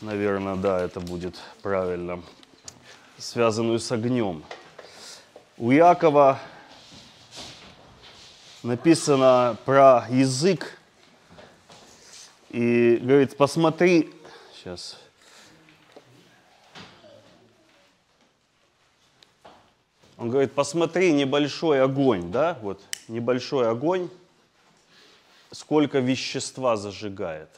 наверное, да, это будет правильно, связанную с огнем. У Якова написано про язык, и говорит, посмотри, сейчас, Он говорит, посмотри, небольшой огонь, да, вот небольшой огонь, сколько вещества зажигает.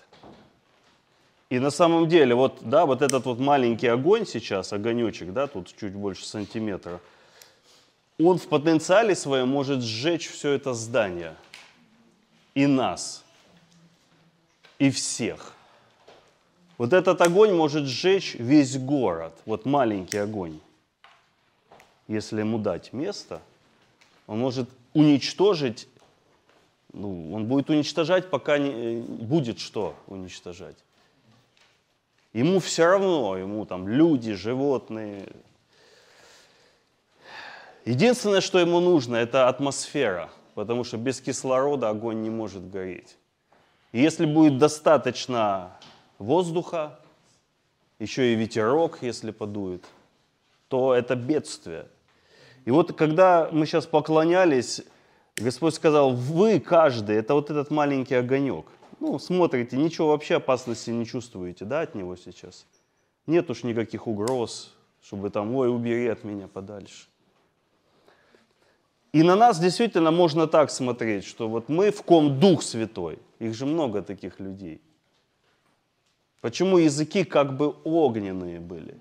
И на самом деле, вот, да, вот этот вот маленький огонь сейчас, огонечек, да, тут чуть больше сантиметра, он в потенциале своем может сжечь все это здание. И нас. И всех. Вот этот огонь может сжечь весь город. Вот маленький огонь если ему дать место, он может уничтожить, ну, он будет уничтожать, пока не, э, будет что уничтожать. Ему все равно, ему там люди, животные. Единственное, что ему нужно, это атмосфера, потому что без кислорода огонь не может гореть. И если будет достаточно воздуха, еще и ветерок, если подует, то это бедствие. И вот когда мы сейчас поклонялись, Господь сказал, вы каждый, это вот этот маленький огонек. Ну, смотрите, ничего вообще опасности не чувствуете, да, от него сейчас? Нет уж никаких угроз, чтобы там, ой, убери от меня подальше. И на нас действительно можно так смотреть, что вот мы в ком Дух Святой. Их же много таких людей. Почему языки как бы огненные были?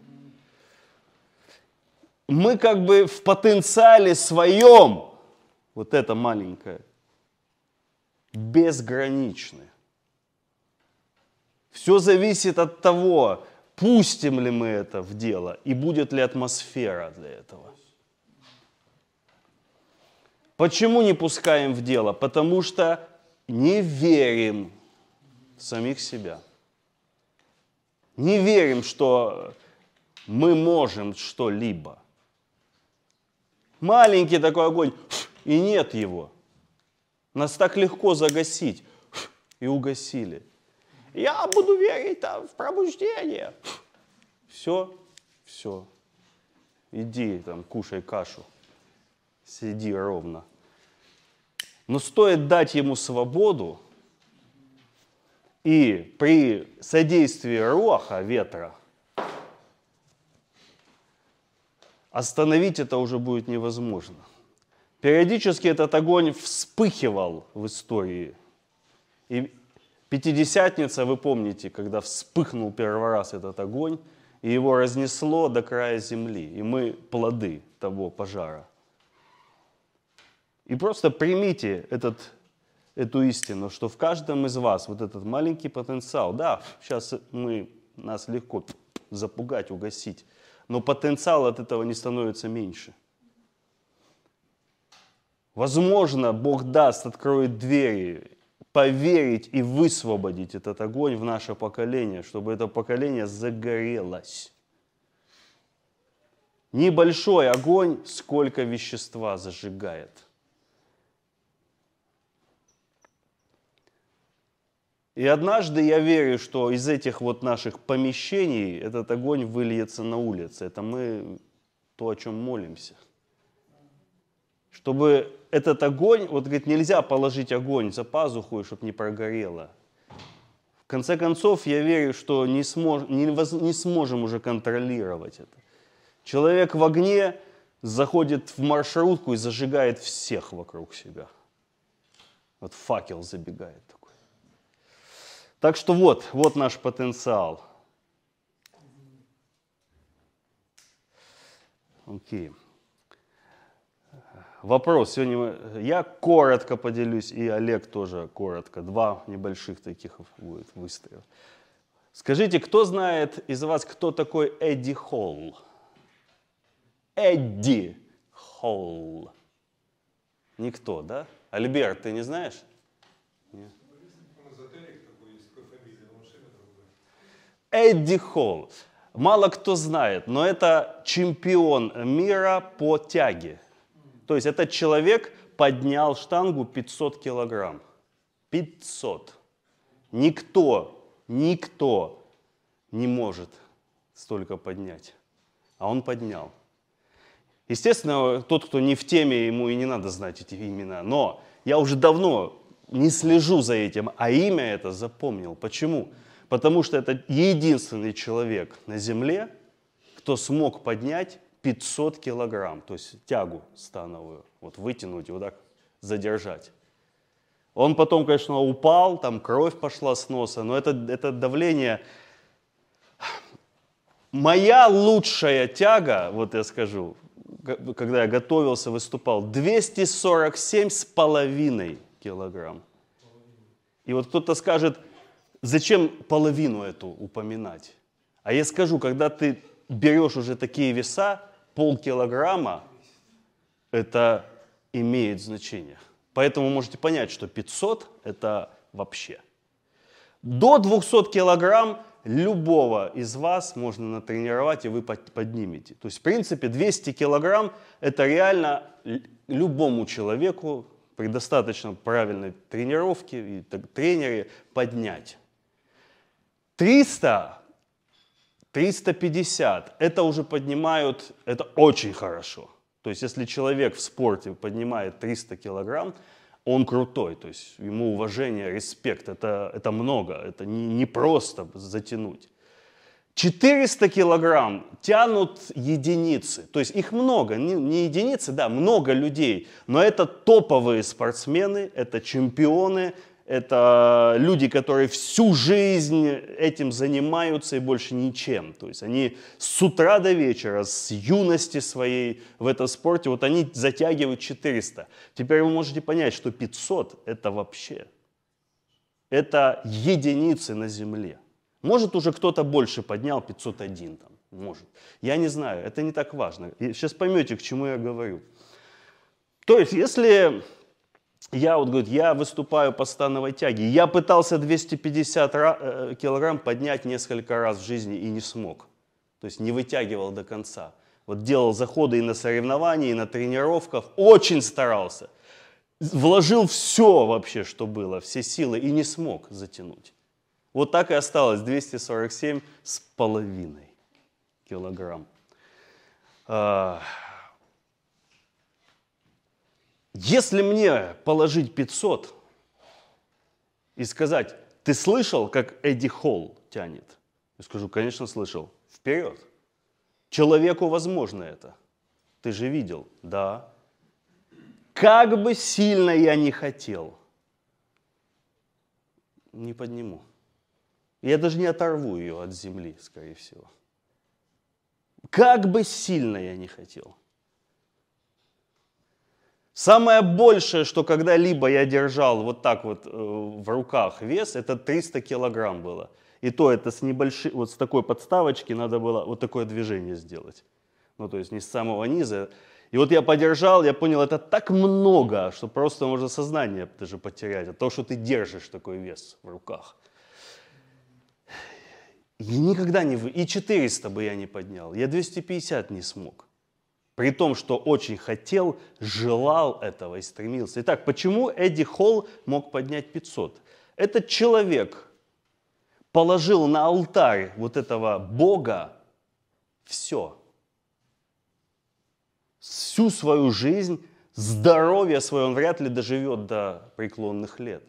мы как бы в потенциале своем, вот это маленькое, безграничны. Все зависит от того, пустим ли мы это в дело и будет ли атмосфера для этого. Почему не пускаем в дело? Потому что не верим в самих себя. Не верим, что мы можем что-либо. Маленький такой огонь, и нет его. Нас так легко загасить. И угасили. Я буду верить там, в пробуждение. Все, все. Иди там, кушай кашу. Сиди ровно. Но стоит дать ему свободу, и при содействии роха, ветра, остановить это уже будет невозможно. Периодически этот огонь вспыхивал в истории. И Пятидесятница, вы помните, когда вспыхнул первый раз этот огонь, и его разнесло до края земли, и мы плоды того пожара. И просто примите этот, эту истину, что в каждом из вас вот этот маленький потенциал, да, сейчас мы, нас легко запугать, угасить, но потенциал от этого не становится меньше. Возможно, Бог даст, откроет двери, поверить и высвободить этот огонь в наше поколение, чтобы это поколение загорелось. Небольшой огонь, сколько вещества зажигает – И однажды я верю, что из этих вот наших помещений этот огонь выльется на улице. Это мы то, о чем молимся. Чтобы этот огонь, вот говорит, нельзя положить огонь за пазуху, чтобы не прогорело. В конце концов, я верю, что не, смож, не, не сможем уже контролировать это. Человек в огне заходит в маршрутку и зажигает всех вокруг себя. Вот факел забегает. Так что вот, вот наш потенциал. Окей. Вопрос. Сегодня я коротко поделюсь, и Олег тоже коротко. Два небольших таких будет выстрела. Скажите, кто знает из вас, кто такой Эдди Холл? Эдди Холл. Никто, да? Альберт, ты не знаешь? Эдди Холл. Мало кто знает, но это чемпион мира по тяге. То есть этот человек поднял штангу 500 килограмм. 500. Никто, никто не может столько поднять. А он поднял. Естественно, тот, кто не в теме, ему и не надо знать эти имена. Но я уже давно не слежу за этим, а имя это запомнил. Почему? Потому что это единственный человек на земле, кто смог поднять 500 килограмм, то есть тягу становую, вот вытянуть и вот так задержать. Он потом, конечно, упал, там кровь пошла с носа, но это, это давление... Моя лучшая тяга, вот я скажу, когда я готовился, выступал, 247 с половиной килограмм. И вот кто-то скажет, зачем половину эту упоминать? А я скажу, когда ты берешь уже такие веса, полкилограмма, это имеет значение. Поэтому можете понять, что 500 это вообще. До 200 килограмм любого из вас можно натренировать, и вы поднимете. То есть, в принципе, 200 килограмм это реально любому человеку при достаточно правильной тренировке и тренере поднять. 300 350 это уже поднимают, это очень хорошо. То есть если человек в спорте поднимает 300 килограмм, он крутой, то есть ему уважение, респект, это, это много, это не, не просто затянуть. 400 килограмм тянут единицы, то есть их много, не, не единицы, да, много людей, но это топовые спортсмены, это чемпионы, это люди, которые всю жизнь этим занимаются и больше ничем. То есть они с утра до вечера, с юности своей в этом спорте, вот они затягивают 400. Теперь вы можете понять, что 500 это вообще, это единицы на земле. Может уже кто-то больше поднял 501 там, может. Я не знаю, это не так важно. Сейчас поймете, к чему я говорю. То есть, если я вот, говорю, я выступаю по становой тяге. Я пытался 250 э, килограмм поднять несколько раз в жизни и не смог. То есть не вытягивал до конца. Вот делал заходы и на соревнованиях, и на тренировках. Очень старался. Вложил все вообще, что было, все силы, и не смог затянуть. Вот так и осталось 247 с половиной килограмм. Если мне положить 500 и сказать, ты слышал, как Эдди Холл тянет? Я скажу, конечно, слышал. Вперед. Человеку возможно это. Ты же видел. Да. Как бы сильно я не хотел, не подниму. Я даже не оторву ее от земли, скорее всего. Как бы сильно я не хотел. Самое большее, что когда-либо я держал вот так вот э, в руках вес, это 300 килограмм было. И то это с небольшой, вот с такой подставочки надо было вот такое движение сделать. Ну, то есть не с самого низа. И вот я подержал, я понял, это так много, что просто можно сознание даже потерять от того, что ты держишь такой вес в руках. И никогда не... И 400 бы я не поднял, я 250 не смог. При том, что очень хотел, желал этого и стремился. Итак, почему Эдди Холл мог поднять 500? Этот человек положил на алтарь вот этого Бога все. Всю свою жизнь, здоровье свое он вряд ли доживет до преклонных лет.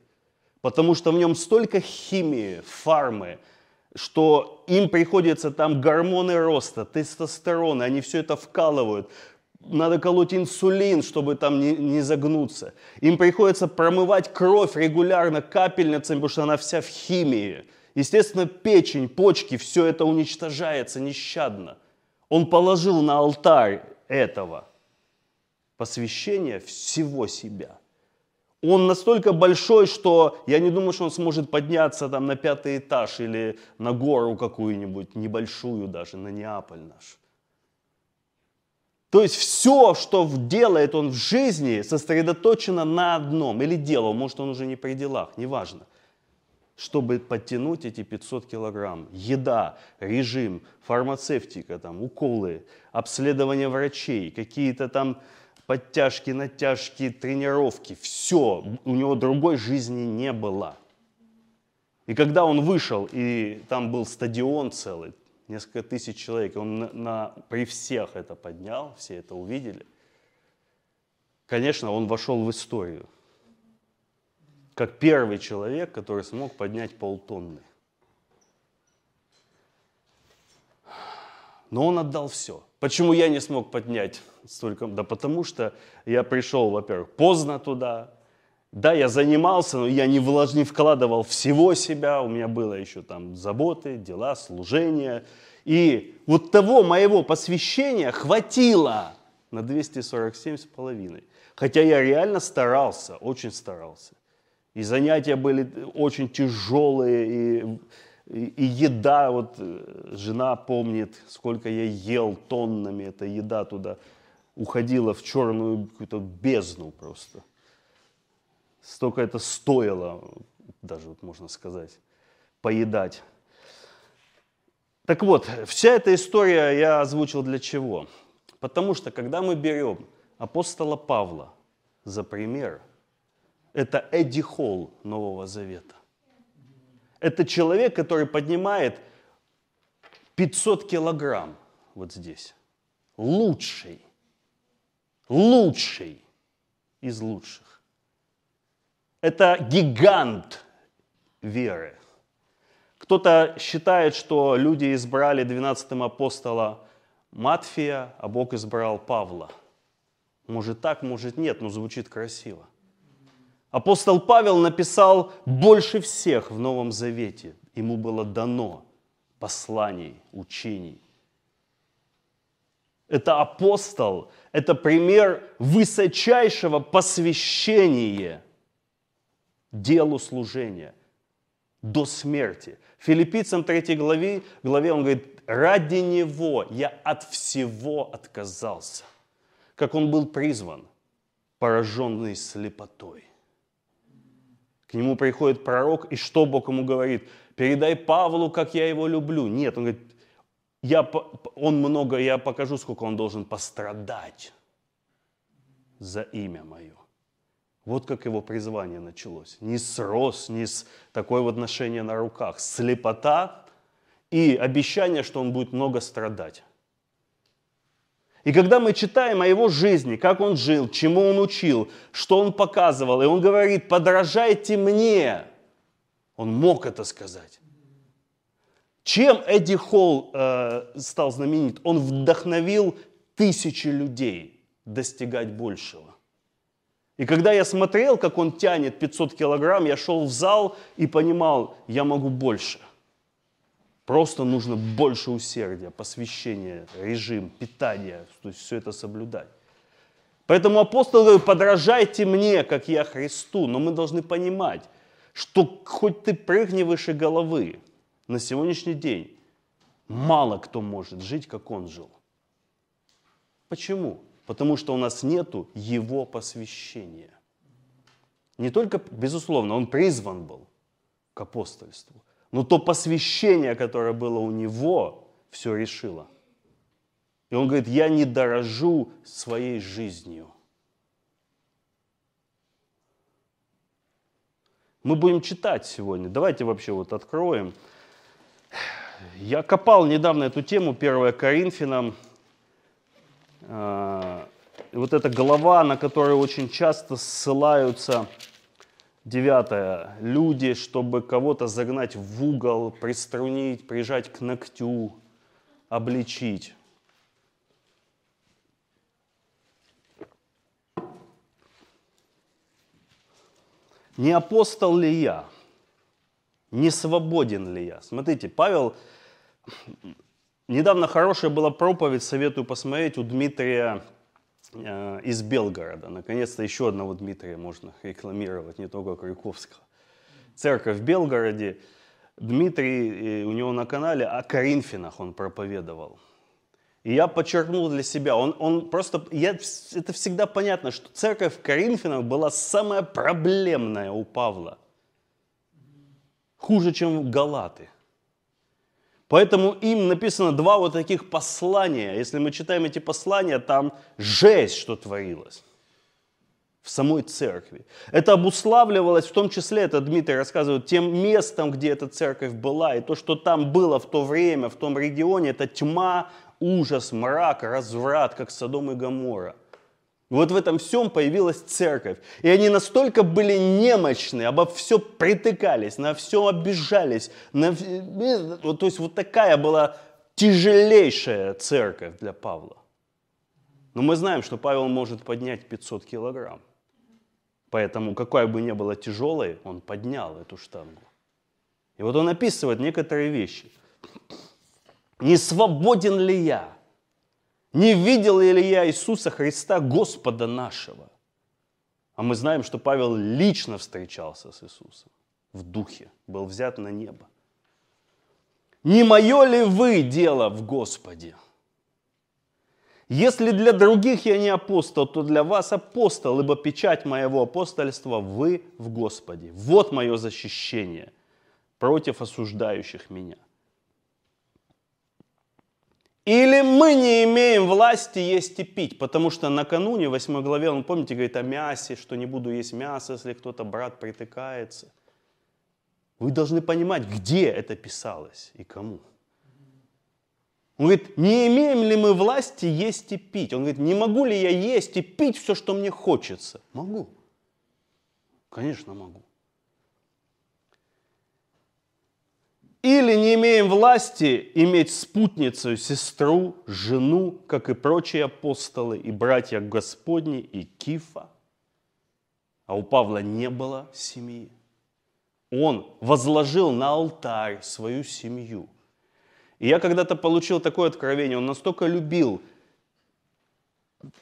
Потому что в нем столько химии, фармы, что им приходится там гормоны роста, тестостероны, они все это вкалывают. Надо колоть инсулин, чтобы там не, не загнуться. Им приходится промывать кровь регулярно капельницами, потому что она вся в химии. Естественно, печень, почки, все это уничтожается нещадно. Он положил на алтарь этого посвящения всего себя – он настолько большой, что я не думаю, что он сможет подняться там на пятый этаж или на гору какую-нибудь, небольшую даже, на Неаполь наш. То есть все, что делает он в жизни, сосредоточено на одном. Или делал, может он уже не при делах, неважно. Чтобы подтянуть эти 500 килограмм. Еда, режим, фармацевтика, там, уколы, обследование врачей, какие-то там подтяжки, натяжки, тренировки, все, у него другой жизни не было. И когда он вышел, и там был стадион целый, несколько тысяч человек, он на, на, при всех это поднял, все это увидели, конечно, он вошел в историю как первый человек, который смог поднять полтонны. Но он отдал все. Почему я не смог поднять столько? Да потому что я пришел, во-первых, поздно туда. Да, я занимался, но я не, влаж... не вкладывал всего себя. У меня было еще там заботы, дела, служения. И вот того моего посвящения хватило на 247 с половиной. Хотя я реально старался, очень старался. И занятия были очень тяжелые, и, и, и еда, вот э, жена помнит, сколько я ел тоннами, эта еда туда уходила в черную какую-то бездну просто. Столько это стоило, даже вот можно сказать, поедать. Так вот, вся эта история я озвучил для чего? Потому что когда мы берем апостола Павла за пример – это Эдди Холл Нового Завета. Это человек, который поднимает 500 килограмм вот здесь. Лучший. Лучший из лучших. Это гигант веры. Кто-то считает, что люди избрали 12-м апостола Матфия, а Бог избрал Павла. Может так, может нет, но звучит красиво. Апостол Павел написал больше всех в Новом Завете. Ему было дано посланий, учений. Это апостол, это пример высочайшего посвящения делу служения до смерти. Филиппийцам 3 главе, главе он говорит, ради него я от всего отказался. Как он был призван, пораженный слепотой. К нему приходит пророк, и что Бог ему говорит? Передай Павлу, как я его люблю. Нет, он говорит, я, он много, я покажу, сколько он должен пострадать за имя мое. Вот как его призвание началось. Не с роз, не с такое вот ношение на руках. Слепота и обещание, что он будет много страдать. И когда мы читаем о его жизни, как он жил, чему он учил, что он показывал, и он говорит, подражайте мне, он мог это сказать. Чем Эдди Холл э, стал знаменит? Он вдохновил тысячи людей достигать большего. И когда я смотрел, как он тянет 500 килограмм, я шел в зал и понимал, я могу больше – Просто нужно больше усердия, посвящения, режим, питание, то есть все это соблюдать. Поэтому апостол говорит, подражайте мне, как я Христу. Но мы должны понимать, что хоть ты прыгни выше головы, на сегодняшний день мало кто может жить, как он жил. Почему? Потому что у нас нету его посвящения. Не только, безусловно, он призван был к апостольству, но то посвящение, которое было у него, все решило. И он говорит, я не дорожу своей жизнью. Мы будем читать сегодня. Давайте вообще вот откроем. Я копал недавно эту тему, 1 Коринфянам. А, вот эта глава, на которую очень часто ссылаются Девятое. Люди, чтобы кого-то загнать в угол, приструнить, прижать к ногтю, обличить. Не апостол ли я? Не свободен ли я? Смотрите, Павел, недавно хорошая была проповедь, советую посмотреть, у Дмитрия Э, из Белгорода. Наконец-то еще одного Дмитрия можно рекламировать, не только Крюковского. Церковь в Белгороде. Дмитрий, у него на канале о Коринфянах он проповедовал. И я подчеркнул для себя, он, он просто, я, это всегда понятно, что церковь в была самая проблемная у Павла. Хуже, чем Галаты. Поэтому им написано два вот таких послания. Если мы читаем эти послания, там жесть, что творилось. в самой церкви. Это обуславливалось в том числе, это Дмитрий рассказывает, тем местом, где эта церковь была, и то, что там было в то время, в том регионе, это тьма, ужас, мрак, разврат, как Содом и Гамора. Вот в этом всем появилась церковь. И они настолько были немощны, обо все притыкались, на все обижались. На... То есть вот такая была тяжелейшая церковь для Павла. Но мы знаем, что Павел может поднять 500 килограмм. Поэтому, какая бы ни была тяжелой, он поднял эту штангу. И вот он описывает некоторые вещи. «Не свободен ли я? Не видел ли я Иисуса Христа, Господа нашего?» А мы знаем, что Павел лично встречался с Иисусом в духе, был взят на небо. «Не мое ли вы дело в Господе?» Если для других я не апостол, то для вас апостол, ибо печать моего апостольства вы в Господе. Вот мое защищение против осуждающих меня. Или мы не имеем власти есть и пить, потому что накануне, в 8 главе, он, помните, говорит о мясе, что не буду есть мясо, если кто-то, брат, притыкается. Вы должны понимать, где это писалось и кому. Он говорит, не имеем ли мы власти есть и пить? Он говорит, не могу ли я есть и пить все, что мне хочется? Могу. Конечно, могу. Или не имеем власти иметь спутницу, сестру, жену, как и прочие апостолы и братья Господни и Кифа. А у Павла не было семьи. Он возложил на алтарь свою семью – и я когда-то получил такое откровение, он настолько любил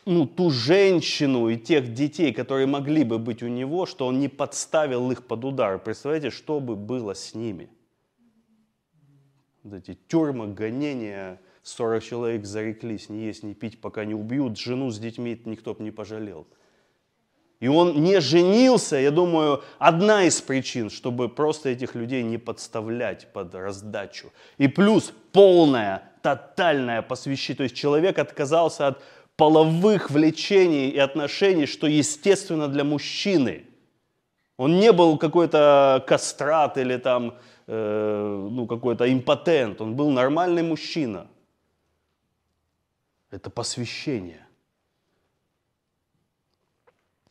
ну, ту женщину и тех детей, которые могли бы быть у него, что он не подставил их под удар. Представляете, что бы было с ними? Вот эти тюрьмы, гонения, 40 человек зареклись не есть, не пить, пока не убьют. Жену с детьми никто бы не пожалел. И он не женился, я думаю, одна из причин, чтобы просто этих людей не подставлять под раздачу. И плюс полное, тотальное посвящение. То есть человек отказался от половых влечений и отношений, что естественно для мужчины. Он не был какой-то кастрат или там, э, ну, какой-то импотент. Он был нормальный мужчина. Это посвящение.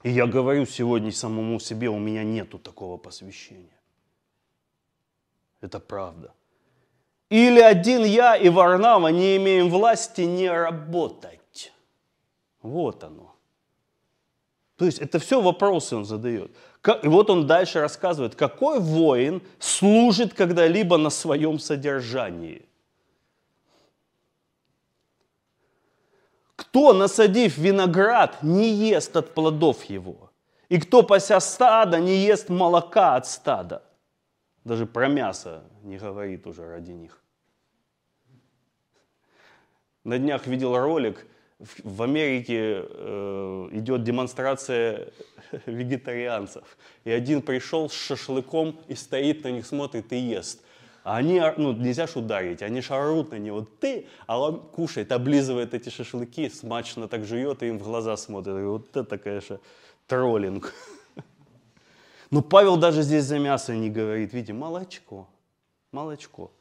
И я говорю сегодня самому себе, у меня нету такого посвящения. Это правда. Или один я и Варнава не имеем власти не работать. Вот оно. То есть это все вопросы он задает. И вот он дальше рассказывает, какой воин служит когда-либо на своем содержании. Кто, насадив виноград, не ест от плодов его? И кто, пася стада, не ест молока от стада? Даже про мясо не говорит уже ради них. На днях видел ролик, в Америке э, идет демонстрация вегетарианцев. И один пришел с шашлыком и стоит на них, смотрит и ест. А они, ну, нельзя ж ударить, они шарут на него. Ты, а он кушает, облизывает эти шашлыки, смачно так жует и им в глаза смотрит. И вот это, конечно, троллинг. Но Павел даже здесь за мясо не говорит. Видите, молочко, молочко.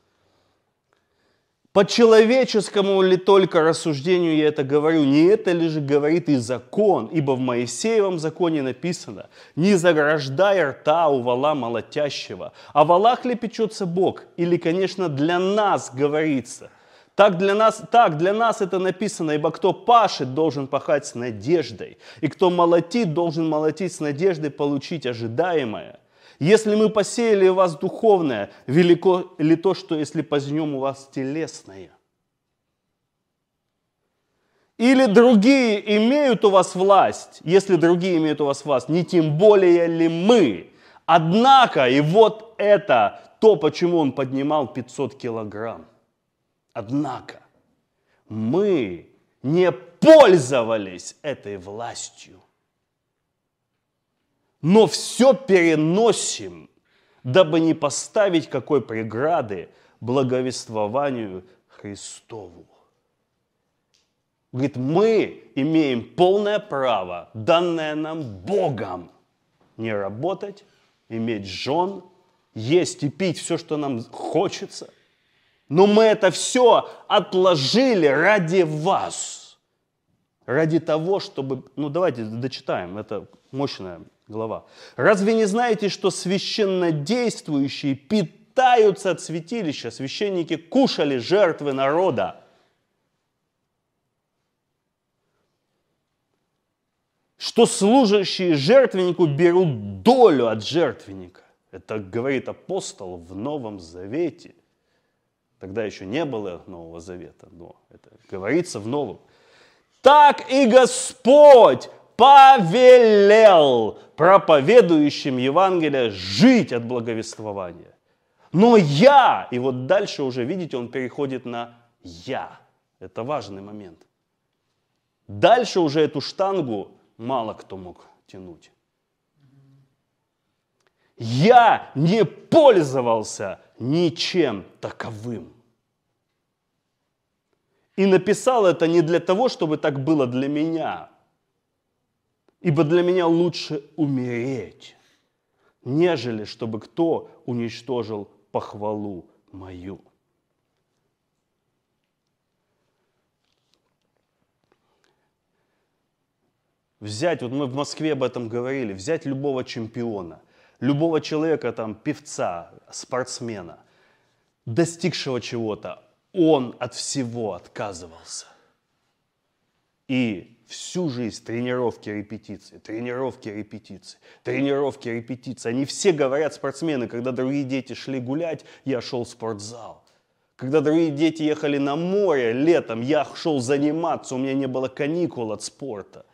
По человеческому ли только рассуждению я это говорю? Не это ли же говорит и закон? Ибо в Моисеевом законе написано, не заграждай рта у вала молотящего. А валах ли печется Бог? Или, конечно, для нас говорится. Так для, нас, так для нас это написано, ибо кто пашет, должен пахать с надеждой, и кто молотит, должен молотить с надеждой получить ожидаемое. Если мы посеяли у вас духовное, велико ли то, что если позднем у вас телесное? Или другие имеют у вас власть, если другие имеют у вас власть, не тем более ли мы? Однако, и вот это то, почему он поднимал 500 килограмм. Однако, мы не пользовались этой властью но все переносим, дабы не поставить какой преграды благовествованию Христову. Говорит, мы имеем полное право, данное нам Богом, не работать, иметь жен, есть и пить все, что нам хочется. Но мы это все отложили ради вас. Ради того, чтобы... Ну давайте дочитаем, это мощная глава. Разве не знаете, что священно действующие питаются от святилища? Священники кушали жертвы народа. Что служащие жертвеннику берут долю от жертвенника. Это говорит апостол в Новом Завете. Тогда еще не было Нового Завета, но это говорится в Новом. Так и Господь повелел проповедующим Евангелие жить от благовествования. Но я, и вот дальше уже, видите, он переходит на я. Это важный момент. Дальше уже эту штангу мало кто мог тянуть. Я не пользовался ничем таковым. И написал это не для того, чтобы так было для меня, ибо для меня лучше умереть, нежели чтобы кто уничтожил похвалу мою. Взять, вот мы в Москве об этом говорили, взять любого чемпиона, любого человека, там, певца, спортсмена, достигшего чего-то, он от всего отказывался. И всю жизнь тренировки, репетиции, тренировки, репетиции, тренировки, репетиции. Они все говорят, спортсмены, когда другие дети шли гулять, я шел в спортзал. Когда другие дети ехали на море летом, я шел заниматься, у меня не было каникул от спорта.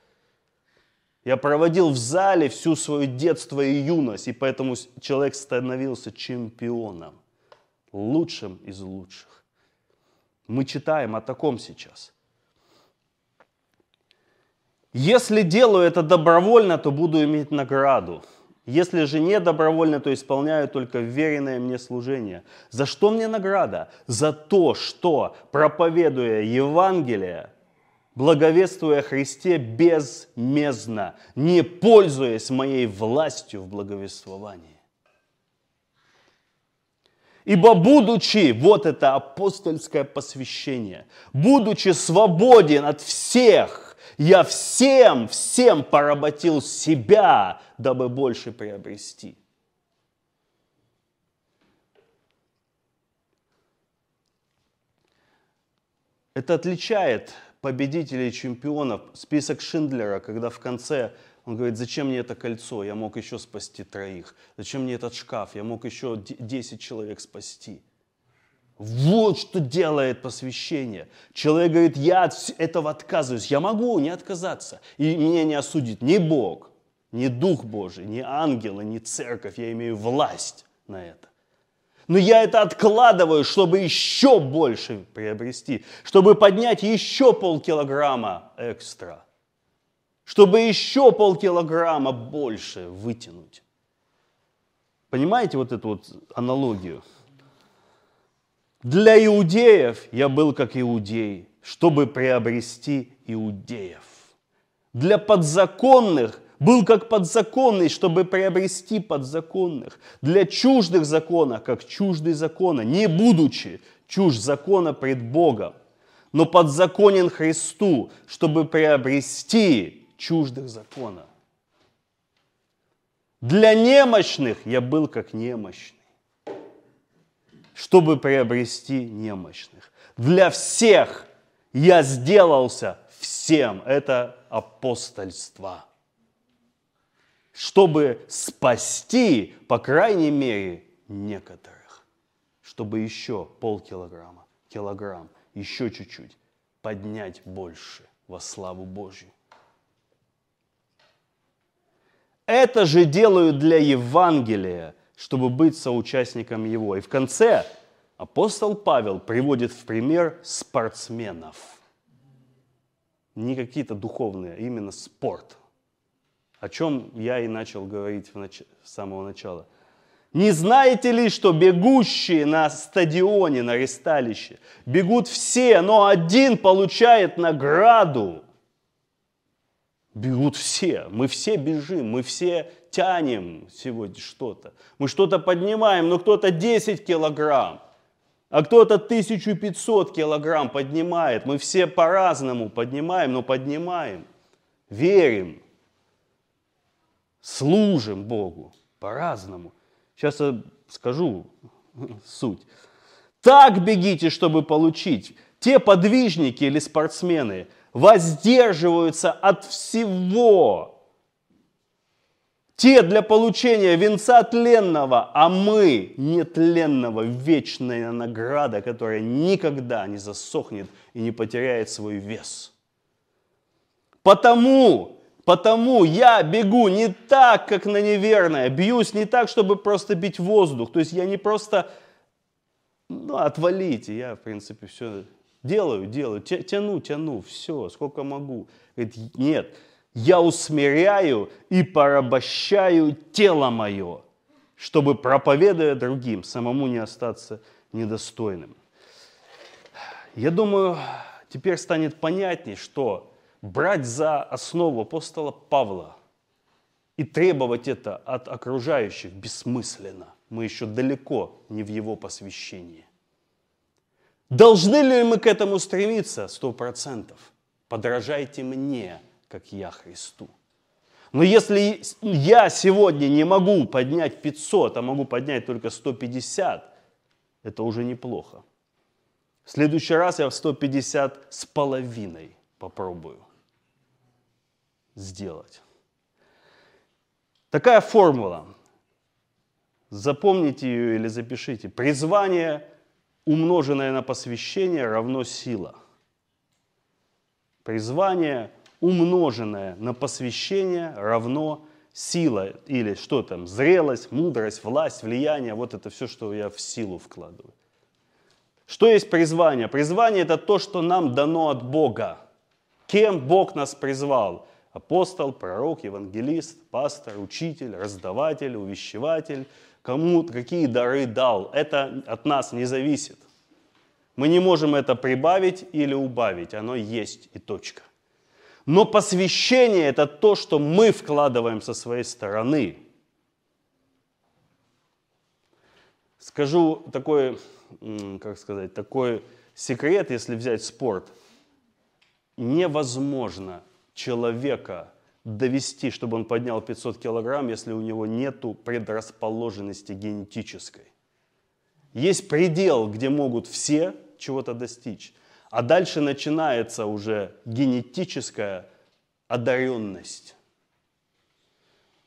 Я проводил в зале всю свое детство и юность, и поэтому человек становился чемпионом, лучшим из лучших. Мы читаем о таком сейчас. Если делаю это добровольно, то буду иметь награду. Если же не добровольно, то исполняю только веренное мне служение. За что мне награда? За то, что, проповедуя Евангелие, благовествуя Христе безмездно, не пользуясь моей властью в благовествовании. Ибо будучи, вот это апостольское посвящение, будучи свободен от всех, я всем, всем поработил себя, дабы больше приобрести. Это отличает победителей чемпионов, список Шиндлера, когда в конце он говорит, зачем мне это кольцо, я мог еще спасти троих. Зачем мне этот шкаф, я мог еще 10 человек спасти. Вот что делает посвящение. Человек говорит, я от этого отказываюсь. Я могу не отказаться. И меня не осудит ни Бог, ни Дух Божий, ни ангелы, ни церковь. Я имею власть на это. Но я это откладываю, чтобы еще больше приобрести, чтобы поднять еще полкилограмма экстра, чтобы еще полкилограмма больше вытянуть. Понимаете вот эту вот аналогию? Для иудеев я был как иудей, чтобы приобрести иудеев. Для подзаконных был как подзаконный, чтобы приобрести подзаконных. Для чуждых закона, как чуждый закона, не будучи чужд закона пред Богом, но подзаконен Христу, чтобы приобрести чуждых закона. Для немощных я был как немощный, чтобы приобрести немощных. Для всех я сделался всем. Это апостольство чтобы спасти, по крайней мере, некоторых. Чтобы еще полкилограмма, килограмм, еще чуть-чуть поднять больше во славу Божью. Это же делаю для Евангелия, чтобы быть соучастником его. И в конце апостол Павел приводит в пример спортсменов. Не какие-то духовные, а именно спорт – о чем я и начал говорить в нач... с самого начала. Не знаете ли, что бегущие на стадионе, на ресталище, бегут все, но один получает награду? Бегут все, мы все бежим, мы все тянем сегодня что-то. Мы что-то поднимаем, но кто-то 10 килограмм, а кто-то 1500 килограмм поднимает. Мы все по-разному поднимаем, но поднимаем. Верим, служим Богу по-разному. Сейчас я скажу суть. Так бегите, чтобы получить. Те подвижники или спортсмены воздерживаются от всего, те для получения венца тленного, а мы нетленного, вечная награда, которая никогда не засохнет и не потеряет свой вес. Потому, потому я бегу не так, как на неверное, бьюсь не так, чтобы просто бить воздух. То есть я не просто, ну, отвалите, я, в принципе, все делаю, делаю, тяну, тяну, все, сколько могу. Говорит, нет, я усмиряю и порабощаю тело мое, чтобы, проповедуя другим, самому не остаться недостойным. Я думаю, теперь станет понятней, что брать за основу апостола Павла и требовать это от окружающих бессмысленно. Мы еще далеко не в его посвящении. Должны ли мы к этому стремиться? Сто процентов. Подражайте мне, как я Христу. Но если я сегодня не могу поднять 500, а могу поднять только 150, это уже неплохо. В следующий раз я в 150 с половиной попробую сделать. Такая формула. Запомните ее или запишите. Призвание, умноженное на посвящение, равно сила. Призвание – умноженное на посвящение равно сила или что там, зрелость, мудрость, власть, влияние, вот это все, что я в силу вкладываю. Что есть призвание? Призвание это то, что нам дано от Бога. Кем Бог нас призвал? Апостол, пророк, евангелист, пастор, учитель, раздаватель, увещеватель. Кому какие дары дал. Это от нас не зависит. Мы не можем это прибавить или убавить. Оно есть и точка. Но посвящение – это то, что мы вкладываем со своей стороны. Скажу такой, как сказать, такой секрет, если взять спорт. Невозможно человека довести, чтобы он поднял 500 килограмм, если у него нет предрасположенности генетической. Есть предел, где могут все чего-то достичь. А дальше начинается уже генетическая одаренность.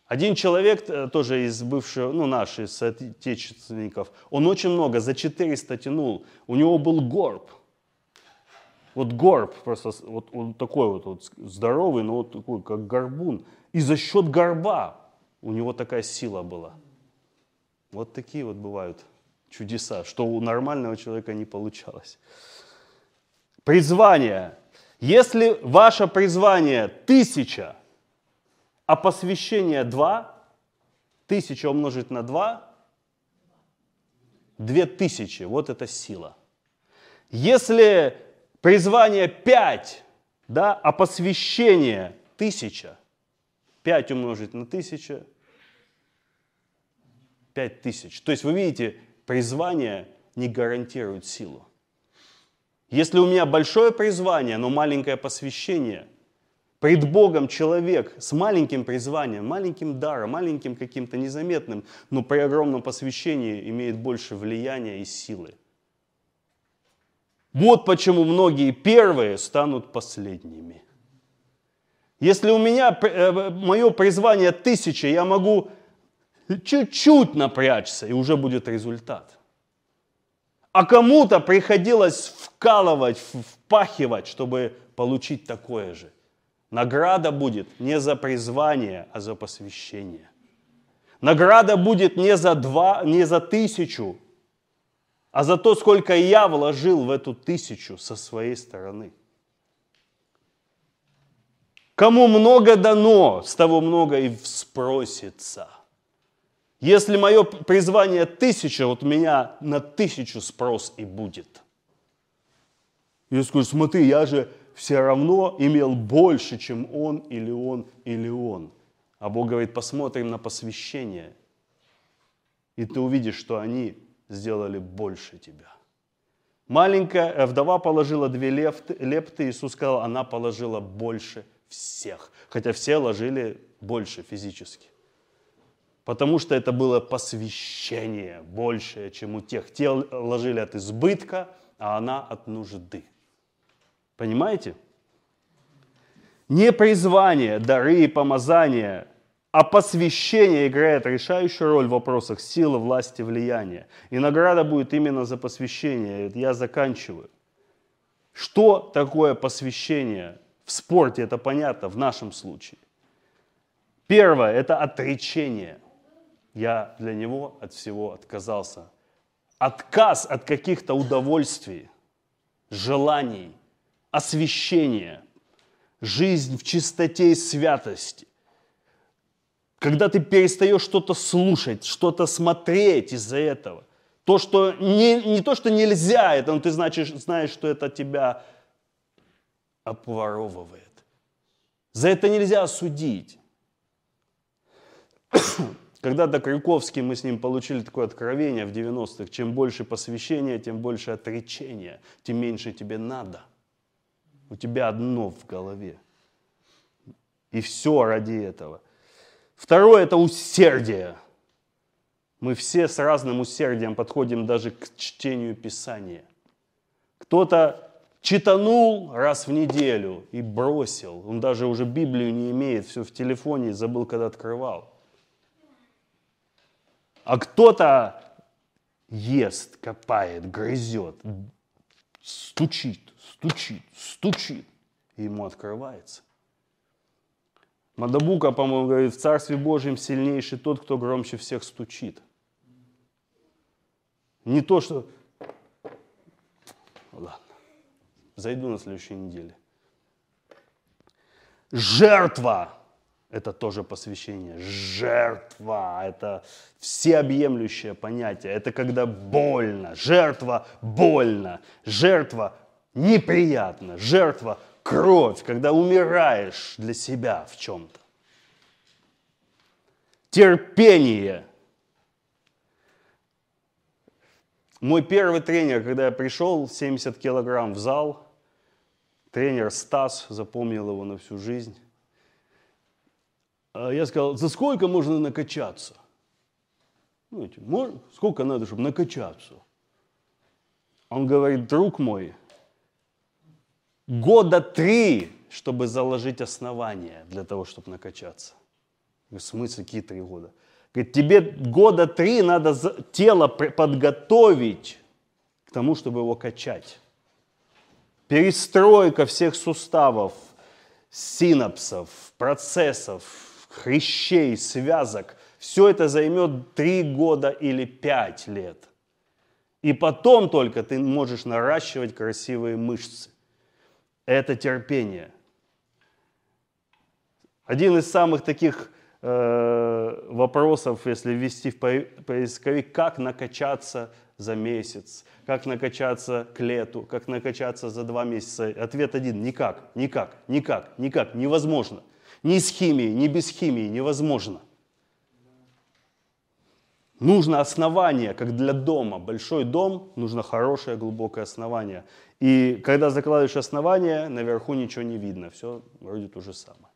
Один человек, э, тоже из бывшего, ну, наших соотечественников, он очень много, за 400 тянул. У него был горб. Вот горб, просто вот он такой вот, вот здоровый, но вот такой, как горбун. И за счет горба у него такая сила была. Вот такие вот бывают чудеса, что у нормального человека не получалось. Призвание. Если ваше призвание тысяча, а посвящение два, тысяча умножить на два, две тысячи, вот это сила. Если призвание пять, да, а посвящение тысяча, пять умножить на тысяча, пять тысяч. То есть вы видите, призвание не гарантирует силу. Если у меня большое призвание, но маленькое посвящение, пред Богом человек с маленьким призванием, маленьким даром, маленьким каким-то незаметным, но при огромном посвящении имеет больше влияния и силы. Вот почему многие первые станут последними. Если у меня э, мое призвание тысяча, я могу чуть-чуть напрячься, и уже будет результат. А кому-то приходилось вкалывать, впахивать, чтобы получить такое же. Награда будет не за призвание, а за посвящение. Награда будет не за два, не за тысячу, а за то, сколько я вложил в эту тысячу со своей стороны. Кому много дано, с того много и спросится. Если мое призвание тысяча, вот меня на тысячу спрос и будет. Я скажу, смотри, я же все равно имел больше, чем он или он или он. А Бог говорит, посмотрим на посвящение, и ты увидишь, что они сделали больше тебя. Маленькая э, вдова положила две лепты, Иисус сказал, она положила больше всех. Хотя все ложили больше физически. Потому что это было посвящение большее, чем у тех. Те ложили от избытка, а она от нужды. Понимаете? Не призвание, дары и помазания, а посвящение играет решающую роль в вопросах силы, власти, влияния. И награда будет именно за посвящение. Я заканчиваю. Что такое посвящение? В спорте это понятно, в нашем случае. Первое – это отречение. Я для него от всего отказался. Отказ от каких-то удовольствий, желаний, освящения, жизнь в чистоте и святости. Когда ты перестаешь что-то слушать, что-то смотреть из-за этого. То, что не, не то, что нельзя, это, но ты значит, знаешь, что это тебя обворовывает. За это нельзя осудить. Когда-то Крюковский, мы с ним получили такое откровение в 90-х, чем больше посвящения, тем больше отречения, тем меньше тебе надо. У тебя одно в голове. И все ради этого. Второе – это усердие. Мы все с разным усердием подходим даже к чтению Писания. Кто-то читанул раз в неделю и бросил. Он даже уже Библию не имеет, все в телефоне, забыл, когда открывал. А кто-то ест, копает, грызет, стучит, стучит, стучит, и ему открывается. Мадабука, по-моему, говорит, в Царстве Божьем сильнейший тот, кто громче всех стучит. Не то, что... Ладно. Зайду на следующей неделе. Жертва – это тоже посвящение. Жертва – это всеобъемлющее понятие. Это когда больно. Жертва – больно. Жертва – неприятно. Жертва – кровь, когда умираешь для себя в чем-то. Терпение. Мой первый тренер, когда я пришел, 70 килограмм в зал – тренер Стас, запомнил его на всю жизнь. А я сказал, за сколько можно накачаться? Ну, сколько надо, чтобы накачаться? Он говорит, друг мой, года три, чтобы заложить основание для того, чтобы накачаться. Говорю, в смысле, какие три года? Говорит, тебе года три надо тело подготовить к тому, чтобы его качать перестройка всех суставов, синапсов, процессов, хрящей, связок, все это займет 3 года или 5 лет. И потом только ты можешь наращивать красивые мышцы. Это терпение. Один из самых таких э, вопросов, если ввести в поисковик, как накачаться за месяц, как накачаться к лету, как накачаться за два месяца. Ответ один – никак, никак, никак, никак, невозможно. Ни с химией, ни без химии невозможно. Нужно основание, как для дома. Большой дом, нужно хорошее глубокое основание. И когда закладываешь основание, наверху ничего не видно. Все вроде то же самое.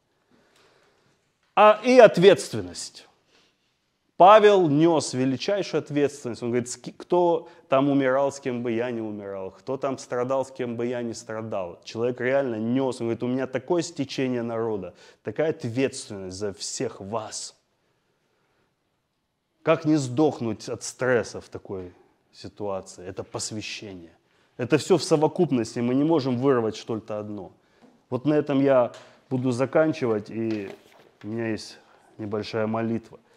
А и ответственность. Павел нес величайшую ответственность. Он говорит, кто там умирал, с кем бы я не умирал, кто там страдал, с кем бы я не страдал. Человек реально нес. Он говорит, у меня такое стечение народа, такая ответственность за всех вас. Как не сдохнуть от стресса в такой ситуации? Это посвящение. Это все в совокупности, мы не можем вырвать что-то одно. Вот на этом я буду заканчивать, и у меня есть небольшая молитва –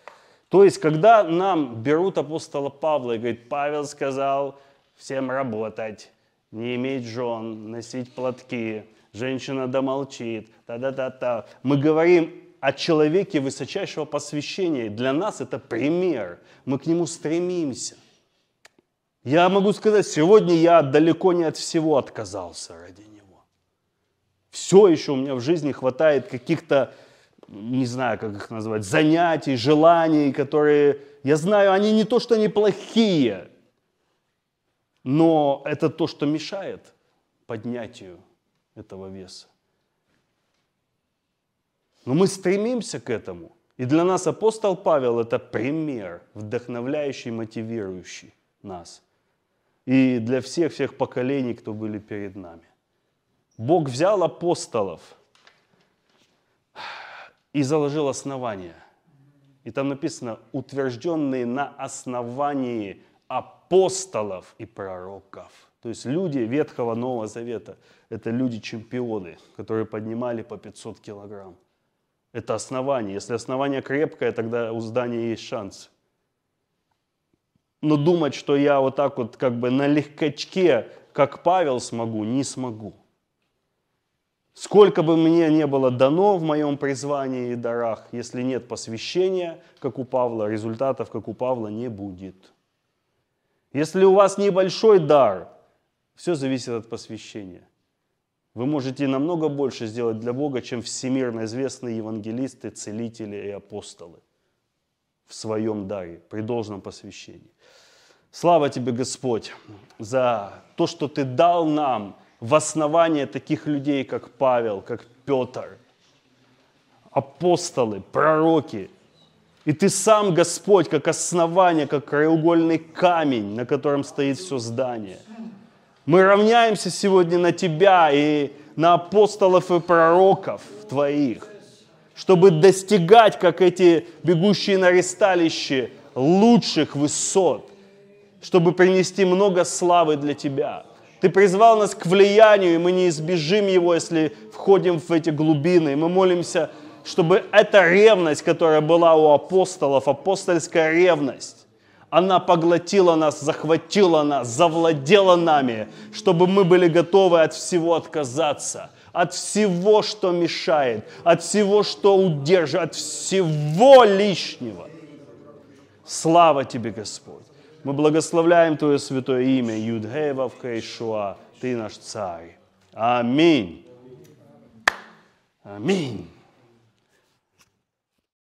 то есть, когда нам берут апостола Павла и говорят, Павел сказал всем работать, не иметь жен, носить платки, женщина домолчит, та-да-та-та. Мы говорим о человеке высочайшего посвящения. Для нас это пример. Мы к нему стремимся. Я могу сказать, сегодня я далеко не от всего отказался ради него. Все еще у меня в жизни хватает каких-то, не знаю, как их назвать, занятий, желаний, которые, я знаю, они не то, что неплохие, но это то, что мешает поднятию этого веса. Но мы стремимся к этому. И для нас апостол Павел это пример, вдохновляющий, мотивирующий нас. И для всех-всех поколений, кто были перед нами. Бог взял апостолов и заложил основания. И там написано, утвержденные на основании апостолов и пророков. То есть люди Ветхого Нового Завета – это люди-чемпионы, которые поднимали по 500 килограмм. Это основание. Если основание крепкое, тогда у здания есть шанс. Но думать, что я вот так вот как бы на легкочке, как Павел смогу, не смогу. Сколько бы мне не было дано в моем призвании и дарах, если нет посвящения, как у Павла, результатов, как у Павла, не будет. Если у вас небольшой дар, все зависит от посвящения. Вы можете намного больше сделать для Бога, чем всемирно известные евангелисты, целители и апостолы в своем даре, при должном посвящении. Слава тебе, Господь, за то, что Ты дал нам в основание таких людей, как Павел, как Петр, апостолы, пророки. И Ты сам, Господь, как основание, как краеугольный камень, на котором стоит все здание – мы равняемся сегодня на Тебя и на апостолов и пророков Твоих, чтобы достигать, как эти бегущие на ресталище, лучших высот, чтобы принести много славы для Тебя. Ты призвал нас к влиянию, и мы не избежим его, если входим в эти глубины. Мы молимся, чтобы эта ревность, которая была у апостолов, апостольская ревность, она поглотила нас, захватила нас, завладела нами, чтобы мы были готовы от всего отказаться, от всего, что мешает, от всего, что удерживает, от всего лишнего. Слава Тебе, Господь! Мы благословляем Твое святое имя, Юдгева в Кайшуа, Ты наш Царь. Аминь. Аминь.